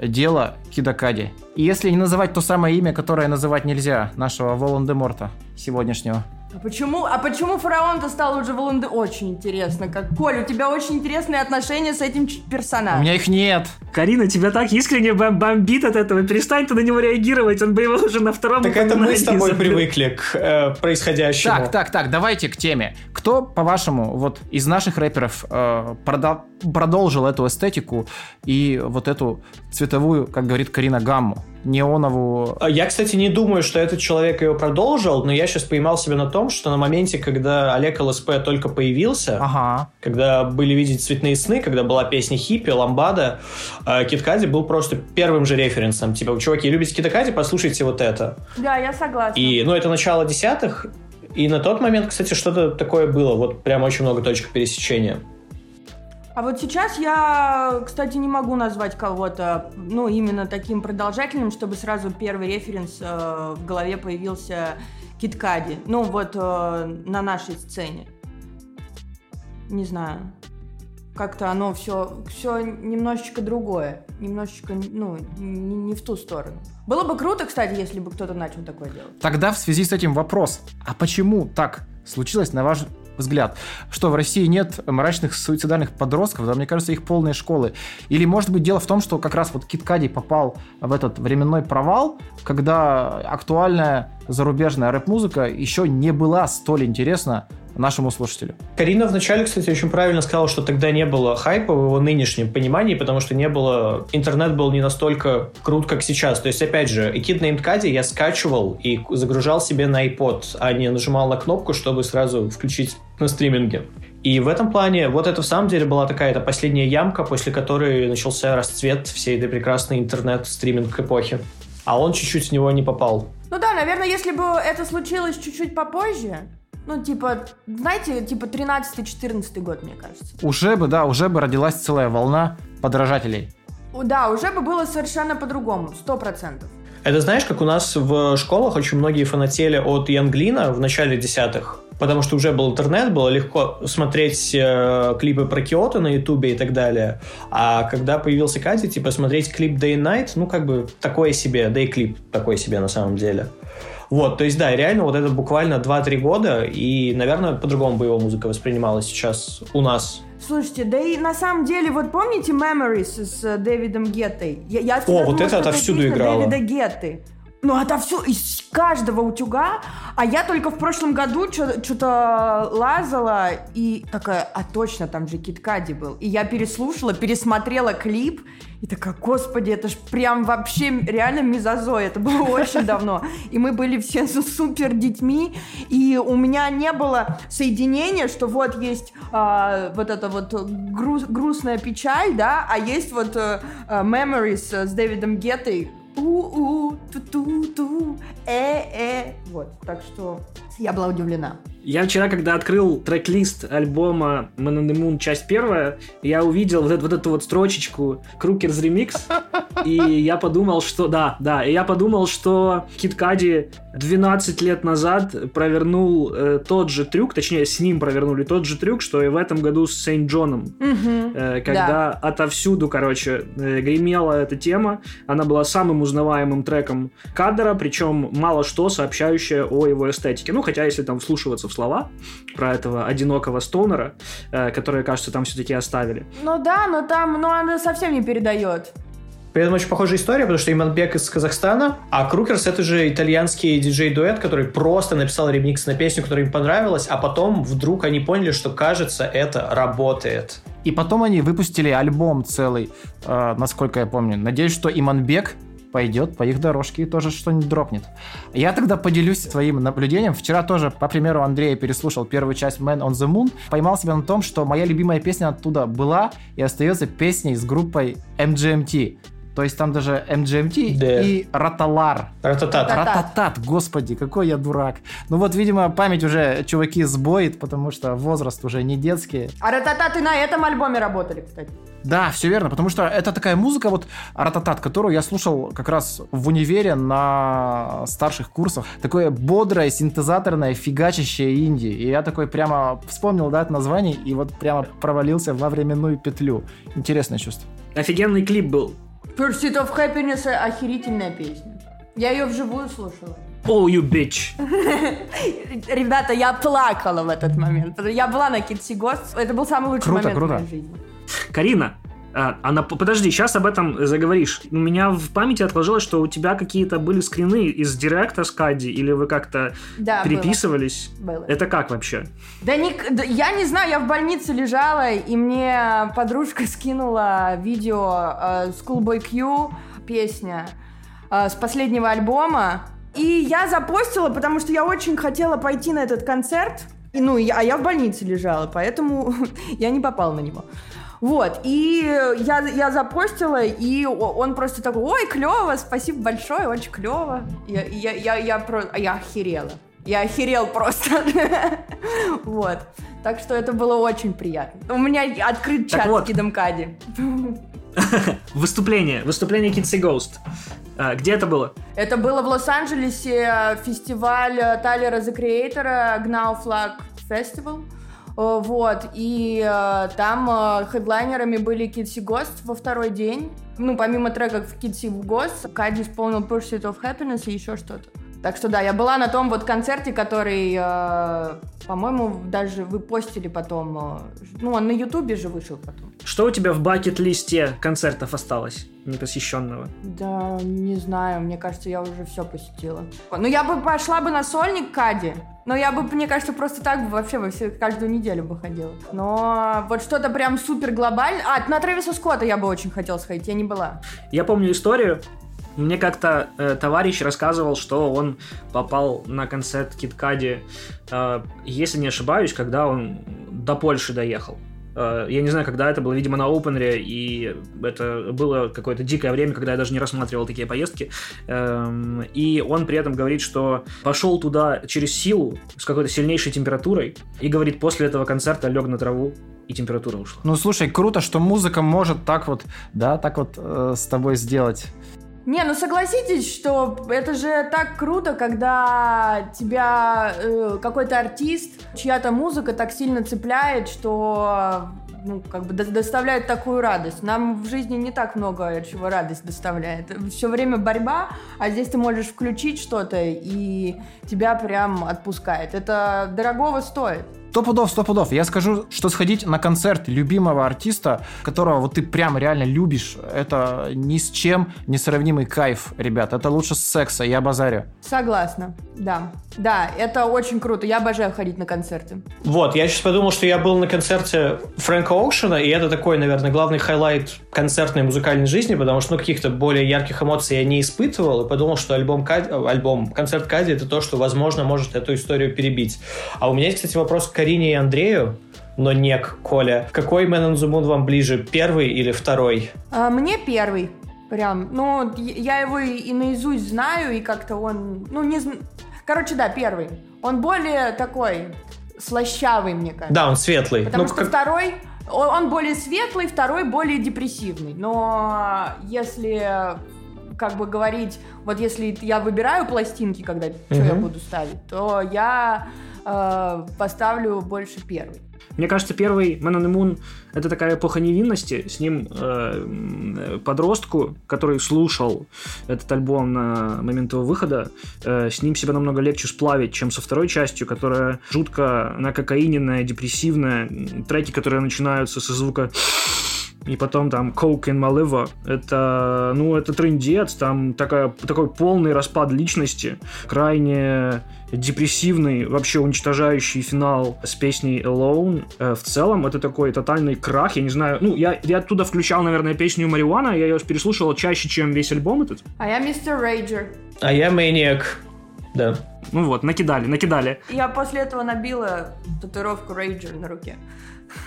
A: дела Кидакади? И если не называть то самое имя, которое называть нельзя, нашего Волан-де-Морта сегодняшнего.
D: А почему, а почему фараон-то стал уже Воланде? Очень интересно. Как, Коль, у тебя очень интересные отношения с этим персонажем.
A: У меня их нет.
B: Карина, тебя так искренне бом бомбит от этого. Перестань ты на него реагировать. Он бы его уже на втором
C: Так это мы с тобой забыл. привыкли к э, происходящему.
A: Так, так, так, давайте к теме. Кто, по-вашему, вот из наших рэперов э, прода- продолжил эту эстетику и вот эту цветовую, как говорит Карина, гамму? неоновую.
C: А я, кстати, не думаю, что этот человек ее продолжил, но я сейчас поймал себя на том, что на моменте, когда Олег ЛСП только появился,
A: ага.
C: когда были видеть цветные сны, когда была песня Хиппи, Ламбада, э, Киткади был просто первым же референсом. Типа, чуваки, любите Киткади, послушайте вот это.
D: Да, я согласна.
C: И, ну, это начало десятых, и на тот момент, кстати, что-то такое было. Вот прям очень много точек пересечения.
D: А вот сейчас я, кстати, не могу назвать кого-то, ну, именно таким продолжательным, чтобы сразу первый референс э, в голове появился Киткади. Ну, вот э, на нашей сцене. Не знаю. Как-то оно все, все немножечко другое. Немножечко, ну, не, не в ту сторону. Было бы круто, кстати, если бы кто-то начал такое делать.
A: Тогда в связи с этим вопрос. А почему так случилось, на ваш взгляд, что в России нет мрачных суицидальных подростков, да, мне кажется, их полные школы. Или, может быть, дело в том, что как раз вот Кит Кади попал в этот временной провал, когда актуальная зарубежная рэп-музыка еще не была столь интересна нашему слушателю.
C: Карина вначале, кстати, очень правильно сказала, что тогда не было хайпа в его нынешнем понимании, потому что не было... Интернет был не настолько крут, как сейчас. То есть, опять же, Kid Named Caddy я скачивал и загружал себе на iPod, а не нажимал на кнопку, чтобы сразу включить на стриминге. И в этом плане вот это в самом деле была такая то последняя ямка, после которой начался расцвет всей этой прекрасной интернет-стриминг эпохи. А он чуть-чуть в него не попал.
D: Ну да, наверное, если бы это случилось чуть-чуть попозже, ну, типа, знаете, типа 13-14 год, мне кажется.
A: Уже бы, да, уже бы родилась целая волна подражателей.
D: Да, уже бы было совершенно по-другому, сто процентов.
C: Это знаешь, как у нас в школах очень многие фанатели от Янглина в начале десятых, потому что уже был интернет, было легко смотреть э, клипы про Киото на Ютубе и так далее. А когда появился Катя, типа смотреть клип Day and Night, ну как бы такое себе, да и клип такой себе на самом деле. Вот, то есть, да, реально вот это буквально 2-3 года, и, наверное, по-другому бы его музыка воспринималась сейчас у нас.
D: Слушайте, да и на самом деле, вот помните Memories с Дэвидом Геттой?
C: Я, я О, думала, вот это отовсюду играло.
D: Дэвида Гетты. Ну, это все из каждого утюга. А я только в прошлом году что-то лазала и такая, а точно, там же Киткади был. И я переслушала, пересмотрела клип и такая, господи, это ж прям вообще реально мизозой. Это было очень давно. И мы были все супер детьми. И у меня не было соединения, что вот есть а, вот эта вот груз, грустная печаль, да, а есть вот а, Memories с Дэвидом Геттой, у-у, ту-ту-ту, э-э. Вот, так что я была удивлена.
B: Я вчера, когда открыл трек-лист альбома Man on the Moon, часть первая, я увидел вот, эту, вот эту вот строчечку Крукер's Remix, И я подумал, что... Да, да. И я подумал, что Кит Кади 12 лет назад провернул э, тот же трюк, точнее, с ним провернули тот же трюк, что и в этом году с Сейнт Джоном. Э, когда да. отовсюду, короче, э, гремела эта тема. Она была самым узнаваемым треком кадра, причем мало что сообщающее о его эстетике. Ну, хотя, если там вслушиваться в слова про этого одинокого стонера, э, которые, кажется, там все-таки оставили.
D: Ну да, но там, ну, она совсем не передает.
C: При этом очень похожая история, потому что Иманбек из Казахстана, а Крукерс это же итальянский диджей-дуэт, который просто написал ремикс на песню, которая им понравилась, а потом вдруг они поняли, что, кажется, это работает.
A: И потом они выпустили альбом целый, э, насколько я помню. Надеюсь, что Иманбек пойдет по их дорожке и тоже что-нибудь дропнет. Я тогда поделюсь своим наблюдением. Вчера тоже, по примеру Андрея, переслушал первую часть Man on the Moon. Поймал себя на том, что моя любимая песня оттуда была и остается песней с группой MGMT. То есть там даже MGMT да. и Раталар.
C: Рататат.
A: Рататат, господи, какой я дурак. Ну вот, видимо, память уже чуваки сбоит, потому что возраст уже не детский.
D: А Рататат и на этом альбоме работали, кстати.
A: Да, все верно, потому что это такая музыка, вот Рататат, которую я слушал как раз в универе на старших курсах. Такое бодрое, синтезаторное, фигачащее инди. И я такой прямо вспомнил, да, это название, и вот прямо провалился во временную петлю. Интересное чувство.
B: Офигенный клип был.
D: Pursuit of Happiness охерительная песня. Я ее вживую слушала.
B: Oh, you bitch.
D: Ребята, я плакала в этот момент. Я была на Китси Гост. Это был самый лучший
A: круто,
D: момент
A: круто.
D: в моей жизни.
B: Карина, а, она, подожди, сейчас об этом заговоришь. У меня в памяти отложилось, что у тебя какие-то были скрины из директа с Кади, или вы как-то
D: да,
B: переписывались?
D: Было.
B: Это как вообще?
D: Да, не, да я не знаю, я в больнице лежала, и мне подружка скинула видео э, Schoolboy Q, песня э, с последнего альбома. И я запостила, потому что я очень хотела пойти на этот концерт. И, ну, я, а я в больнице лежала, поэтому я не попала на него. Вот, и я, я запостила, и он просто такой, ой, клево, спасибо большое, очень клево. Я, я, я, я, про... я охерела. Я охерел просто. вот. Так что это было очень приятно. У меня открыт чат вот. с Кидом Кади.
B: Выступление. Выступление Kinsey Ghost. А, где это было?
D: Это было в Лос-Анджелесе э, фестиваль э, Тайлера The Creator Gnaw Flag Festival. Э, вот, и э, там э, хедлайнерами были Китси Гост во второй день. Ну, помимо треков Китси Гост, Кади исполнил Pursuit of Happiness и еще что-то. Так что да, я была на том вот концерте, который, э, по-моему, даже вы постили потом. Э, ну, он на Ютубе же вышел потом.
B: Что у тебя в бакет-листе концертов осталось непосещенного?
D: Да, не знаю, мне кажется, я уже все посетила. Ну, я бы пошла бы на сольник Кади. Но я бы, мне кажется, просто так бы вообще во все, каждую неделю бы ходила. Но вот что-то прям супер глобальное... А, на Трэвиса Скотта я бы очень хотела сходить, я не была.
B: Я помню историю. Мне как-то э, товарищ рассказывал, что он попал на концерт Киткади, э, если не ошибаюсь, когда он до Польши доехал. Э, я не знаю, когда это было, видимо, на опенере, и это было какое-то дикое время, когда я даже не рассматривал такие поездки. Эм, и он при этом говорит, что пошел туда через силу с какой-то сильнейшей температурой, и говорит, после этого концерта лег на траву, и температура ушла.
A: Ну, слушай, круто, что музыка может так вот, да, так вот э, с тобой сделать.
D: Не, ну согласитесь, что это же так круто, когда тебя э, какой-то артист, чья-то музыка так сильно цепляет, что ну, как бы доставляет такую радость. Нам в жизни не так много чего радость доставляет. Все время борьба, а здесь ты можешь включить что-то, и тебя прям отпускает. Это дорогого стоит.
A: Сто пудов, сто пудов. Я скажу, что сходить на концерт любимого артиста, которого вот ты прям реально любишь, это ни с чем не сравнимый кайф, ребят. Это лучше секса, я базарю.
D: Согласна, да. Да, это очень круто. Я обожаю ходить на концерты.
C: Вот, я сейчас подумал, что я был на концерте Фрэнка Оушена, и это такой, наверное, главный highlight концертной музыкальной жизни, потому что ну, каких-то более ярких эмоций я не испытывал, и подумал, что альбом, Кади, альбом концерт Кади это то, что, возможно, может эту историю перебить. А у меня есть, кстати, вопрос к Карине и Андрею, но не к Коле. Какой Man on the Moon вам ближе, первый или второй?
D: А, мне первый. Прям, ну, я его и наизусть знаю, и как-то он, ну, не Короче, да, первый. Он более такой слащавый, мне кажется.
C: Да, он светлый.
D: Потому
C: ну,
D: что
C: как...
D: второй Он он более светлый, второй более депрессивный. Но если как бы говорить, вот если я выбираю пластинки, когда что я буду ставить, то я э, поставлю больше первый.
B: Мне кажется, первый Man on the Moon — это такая эпоха невинности. С ним э, подростку, который слушал этот альбом на момент его выхода, э, с ним себя намного легче сплавить, чем со второй частью, которая жутко накокаиненная, депрессивная. Треки, которые начинаются со звука и потом там Coke my liver. Это, ну, это трындец, там такая, такой полный распад личности, крайне депрессивный, вообще уничтожающий финал с песней Alone. Э, В целом, это такой тотальный крах, я не знаю, ну, я, я оттуда включал, наверное, песню Мариуана, я ее переслушивал чаще, чем весь альбом этот.
D: А я мистер Рейджер.
C: А я Мэниак. Да.
B: Ну вот, накидали, накидали.
D: Я после этого набила татуировку Рейджер на руке.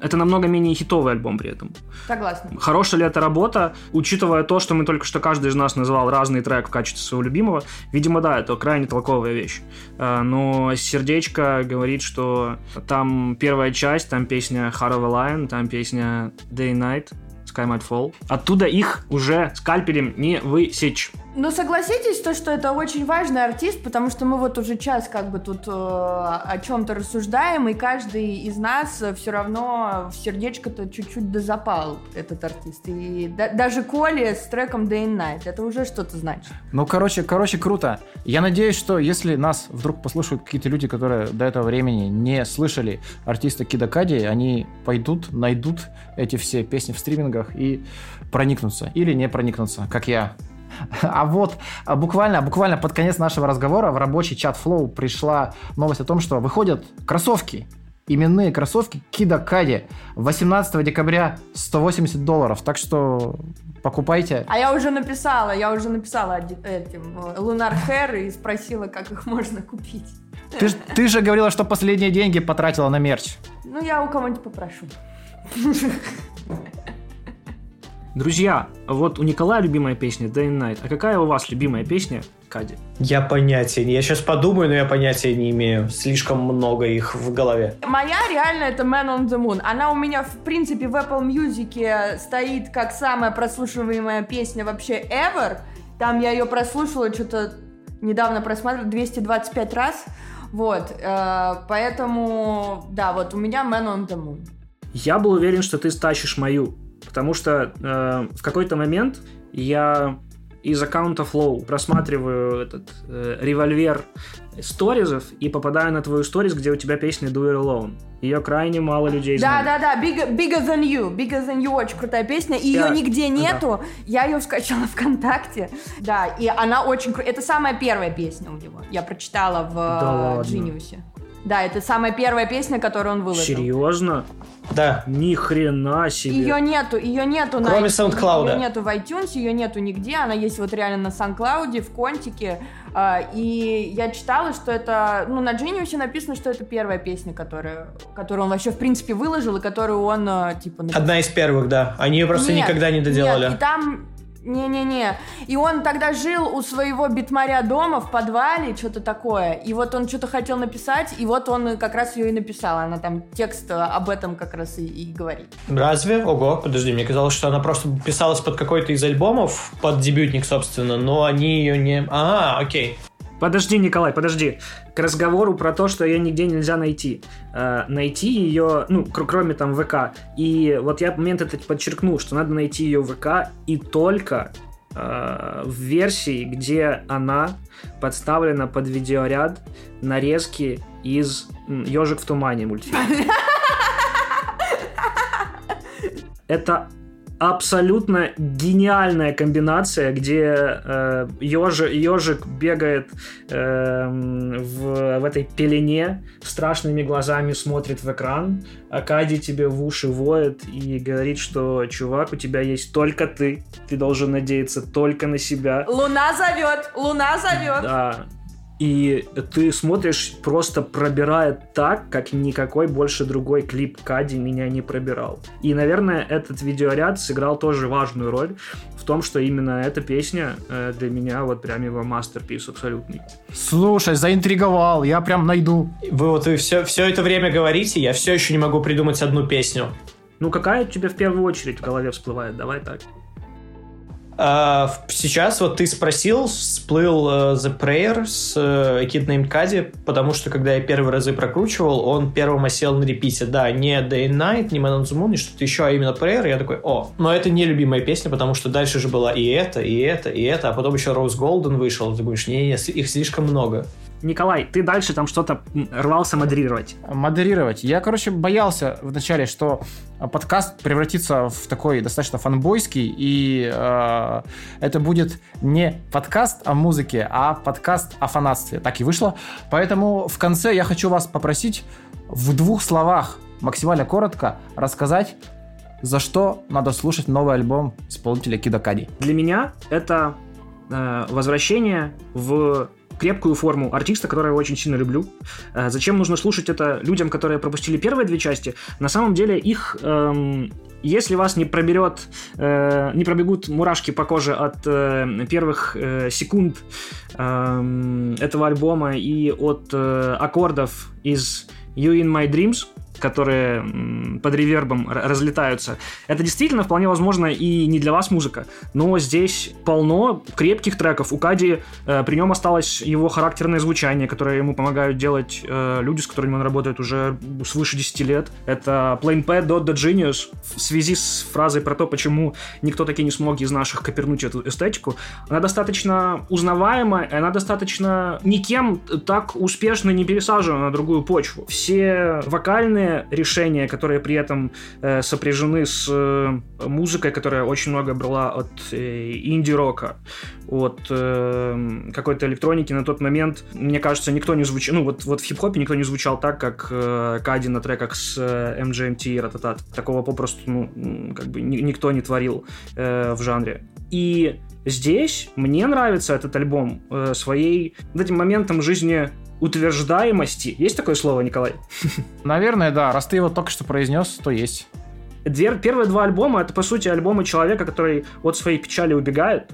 B: Это намного менее хитовый альбом при этом.
D: Согласна.
B: Хорошая ли это работа, учитывая то, что мы только что каждый из нас называл разный трек в качестве своего любимого? Видимо, да, это крайне толковая вещь. А, Но сердечко говорит, что там первая часть, там песня Heart of a Lion, там песня Day Night, Sky Might Fall. Оттуда их уже скальпелем не высечь.
D: Ну, согласитесь, то, что это очень важный артист, потому что мы вот уже час как бы тут э, о чем-то рассуждаем, и каждый из нас все равно в сердечко-то чуть-чуть дозапал этот артист. И да- даже Коли с треком Day and Night, это уже что-то значит.
A: Ну, короче, короче, круто. Я надеюсь, что если нас вдруг послушают какие-то люди, которые до этого времени не слышали артиста Кида Кади, они пойдут, найдут эти все песни в стримингах и проникнутся. Или не проникнутся, как я. А вот а буквально, буквально под конец нашего разговора в рабочий чат Flow пришла новость о том, что выходят кроссовки. Именные кроссовки Кида Кади 18 декабря 180 долларов. Так что покупайте.
D: А я уже написала, я уже написала этим э, Лунар Хэр и спросила, как их можно купить.
A: Ты, ты же говорила, что последние деньги потратила на мерч.
D: Ну, я у кого-нибудь попрошу.
B: Друзья, вот у Николая любимая песня Day and Night. А какая у вас любимая песня, Кади?
C: Я понятия не... Я сейчас подумаю, но я понятия не имею. Слишком много их в голове.
D: Моя реально это Man on the Moon. Она у меня, в принципе, в Apple Music стоит как самая прослушиваемая песня вообще ever. Там я ее прослушала что-то недавно просматривала 225 раз. Вот, э, поэтому, да, вот у меня Man on the Moon.
B: Я был уверен, что ты стащишь мою, потому что э, в какой-то момент я из аккаунта Flow просматриваю этот э, револьвер сторизов и попадаю на твою сторис, где у тебя песня Do It Alone. Ее крайне мало людей
D: Да,
B: знают.
D: да, да, bigger, bigger Than You. Bigger Than You очень крутая песня. И ее
B: Да,
D: нигде
B: да.
D: нету. Я ее скачала ВКонтакте. Да, и она очень крутая. Это самая первая песня у него. Я прочитала в
B: Да
D: э? Genius. Да, это самая первая песня, которую он выложил.
B: Серьезно?
C: Да.
B: Ни хрена себе.
D: Ее нету, ее нету на
C: Кроме SoundCloud.
D: Ее нету в iTunes, ее нету нигде. Она есть вот реально на SoundCloud, в Контике. А, И я читала, что это, ну, на Genius написано, что это первая песня, которая, которую он вообще, в принципе, выложил, и которую он, э, типа, написал.
C: Одна из первых, да. Они ее просто
D: Нет,
C: никогда не доделали.
D: Нет, и там... Не-не-не. И он тогда жил у своего битмаря дома в подвале, что-то такое. И вот он что-то хотел написать, и вот он как раз ее и написал. Она там текст э, об этом как раз и, и говорит.
C: Разве? Ого, подожди, мне казалось, что она просто писалась под какой-то из альбомов, под дебютник, собственно, но они ее не... А, окей.
B: Подожди, Николай, подожди. К разговору про то, что ее нигде нельзя найти. Э, найти ее, ну, кр- кроме там ВК. И вот я момент этот подчеркнул, что надо найти ее в ВК и только э, в версии, где она подставлена под видеоряд нарезки из Ежик в тумане мультфильм. Это абсолютно гениальная комбинация, где э, ежи- ежик бегает эм, в, в этой пелене, страшными глазами смотрит в экран, а Кади тебе в уши воет и говорит, что чувак, у тебя есть только ты, ты должен надеяться только на себя.
D: Луна зовет, луна зовет.
B: Да. И ты смотришь, просто пробирает так, как никакой больше другой клип Кади меня не пробирал. И, наверное, этот видеоряд сыграл тоже важную роль в том, что именно эта песня э, для меня вот прям его мастерпис абсолютный.
A: Слушай, заинтриговал, я прям найду.
C: Вы вот вы все, все это время говорите, я все еще не могу придумать одну песню.
B: Ну, какая тебе в первую очередь в голове всплывает? Давай так.
C: А, сейчас вот ты спросил, всплыл uh, The Prayer с uh, Kid Named Cudi, потому что когда я первые разы прокручивал, он первым осел на репите. Да, не Day and Night, не Man on the Moon, не что-то еще, а именно Prayer. Я такой, о, но это не любимая песня, потому что дальше же была и это, и это, и это, а потом еще Rose Golden вышел. Ты думаешь, не, не, их слишком много.
B: Николай, ты дальше там что-то рвался модерировать.
A: Модерировать. Я, короче, боялся вначале, что подкаст превратится в такой достаточно фанбойский, и э, это будет не подкаст о музыке, а подкаст о фанатстве. Так и вышло. Поэтому в конце я хочу вас попросить в двух словах, максимально коротко, рассказать, за что надо слушать новый альбом исполнителя Кида Кади.
B: Для меня это э, возвращение в крепкую форму артиста, которого я очень сильно люблю. Э, зачем нужно слушать это людям, которые пропустили первые две части? На самом деле их эм, если вас не проберет, э, не пробегут мурашки по коже от э, первых э, секунд э, этого альбома и от э, аккордов из You in My Dreams, которые под ревербом разлетаются. Это действительно вполне возможно и не для вас музыка, но здесь полно крепких треков. У Кади э, при нем осталось его характерное звучание, которое ему помогают делать э, люди, с которыми он работает уже свыше 10 лет. Это Plain Pad Dot the Genius в связи с фразой про то, почему никто таки не смог из наших копернуть эту эстетику. Она достаточно узнаваемая, она достаточно никем так успешно не пересажена на другую почву. Все вокальные музыкальные решения, которые при этом э, сопряжены с э, музыкой, которая очень много брала от э, инди-рока, от э, какой-то электроники на тот момент, мне кажется, никто не звучал, ну вот, вот в хип-хопе никто не звучал так, как э, Кади на треках с э, MGMT и Рататат. Такого попросту, ну, как бы ни, никто не творил э, в жанре. И здесь мне нравится этот альбом э, своей вот этим моментом жизни утверждаемости. Есть такое слово, Николай?
A: Наверное, да. Раз ты его только что произнес, то есть.
B: Две, первые два альбома — это, по сути, альбомы человека, который от своей печали убегает,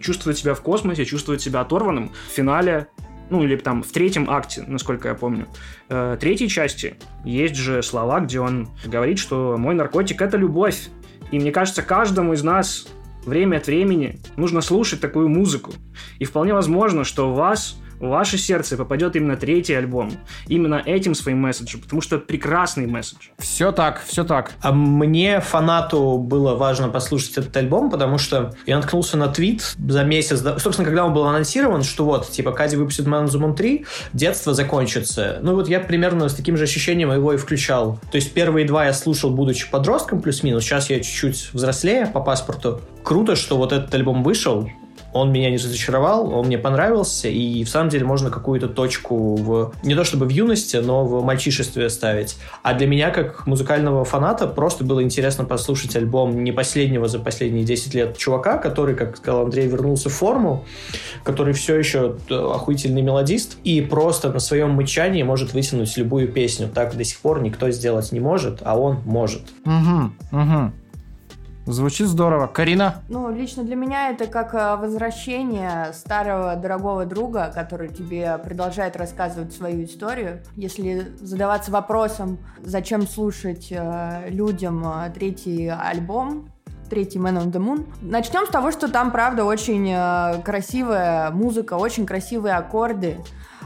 B: чувствует себя в космосе, чувствует себя оторванным. В финале ну или там в третьем акте, насколько я помню, э, третьей части есть же слова, где он говорит, что мой наркотик это любовь. И мне кажется, каждому из нас время от времени нужно слушать такую музыку. И вполне возможно, что у вас в ваше сердце попадет именно третий альбом. Именно этим своим месседжем, потому что это прекрасный месседж.
A: Все так, все так.
C: А мне, фанату, было важно послушать этот альбом, потому что я наткнулся на твит за месяц, до... собственно, когда он был анонсирован, что вот, типа, Кади выпустит Man the Moon 3, детство закончится. Ну вот я примерно с таким же ощущением его и включал. То есть первые два я слушал, будучи подростком, плюс-минус. Сейчас я чуть-чуть взрослее по паспорту. Круто, что вот этот альбом вышел он меня не разочаровал, он мне понравился, и в самом деле можно какую-то точку в, не то чтобы в юности, но в мальчишестве ставить. А для меня, как музыкального фаната, просто было интересно послушать альбом не последнего за последние 10 лет чувака, который, как сказал Андрей, вернулся в форму, который все еще охуительный мелодист, и просто на своем мычании может вытянуть любую песню. Так до сих пор никто сделать не может, а он может.
A: Угу, угу. Звучит здорово. Карина?
D: Ну, лично для меня это как э, возвращение старого дорогого друга, который тебе продолжает рассказывать свою историю. Если задаваться вопросом, зачем слушать э, людям э, третий альбом, третий Man on the Moon. Начнем с того, что там, правда, очень э, красивая музыка, очень красивые аккорды,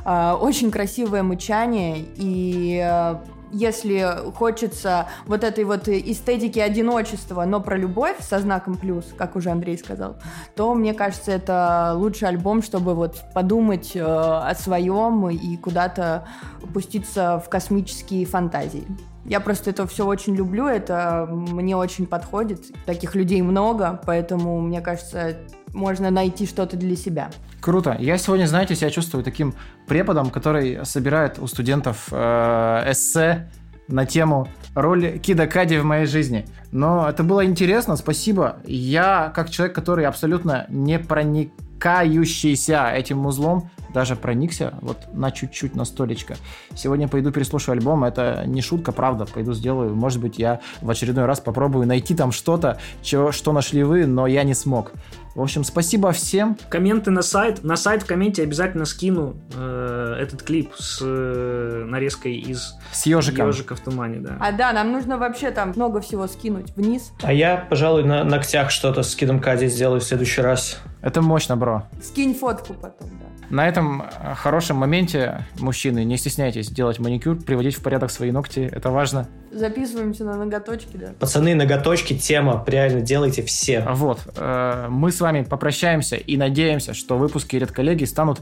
D: э, очень красивое мычание, и э, если хочется вот этой вот эстетики одиночества, но про любовь со знаком плюс, как уже Андрей сказал, то мне кажется, это лучший альбом, чтобы вот подумать э, о своем и куда-то пуститься в космические фантазии. Я просто это все очень люблю, это мне очень подходит. Таких людей много, поэтому, мне кажется, можно найти что-то для себя.
A: Круто. Я сегодня, знаете, себя чувствую таким преподом, который собирает у студентов э, эссе на тему роль Кида Кади в моей жизни. Но это было интересно, спасибо. Я, как человек, который абсолютно не проникающийся этим узлом, даже проникся вот на чуть-чуть, на столечко. Сегодня пойду переслушаю альбом, это не шутка, правда, пойду сделаю. Может быть, я в очередной раз попробую найти там что-то, чего, что нашли вы, но я не смог. В общем, спасибо всем.
B: Комменты на сайт. На сайт в комменте обязательно скину э, этот клип с э, нарезкой из
A: С ежиком.
B: ежика в тумане, да.
D: А да, нам нужно вообще там много всего скинуть вниз.
C: А я, пожалуй, на ногтях что-то с Кидом Кади сделаю в следующий раз.
A: Это мощно, бро.
D: Скинь фотку потом, да.
A: На этом э, хорошем моменте, мужчины, не стесняйтесь делать маникюр, приводить в порядок свои ногти, это важно.
D: Записываемся на ноготочки, да.
C: Пацаны, ноготочки, тема, реально делайте все.
A: Вот, э, мы с вами попрощаемся и надеемся, что выпуски редколлеги станут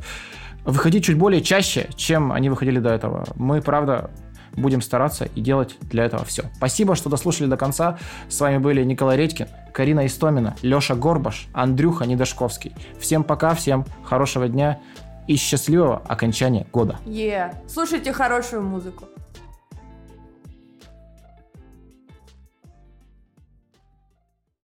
A: выходить чуть более чаще, чем они выходили до этого. Мы, правда, будем стараться и делать для этого все. Спасибо, что дослушали до конца. С вами были Николай Редькин, Карина Истомина, Леша Горбаш, Андрюха Недошковский. Всем пока, всем хорошего дня и счастливого окончания года.
D: Е, слушайте хорошую музыку.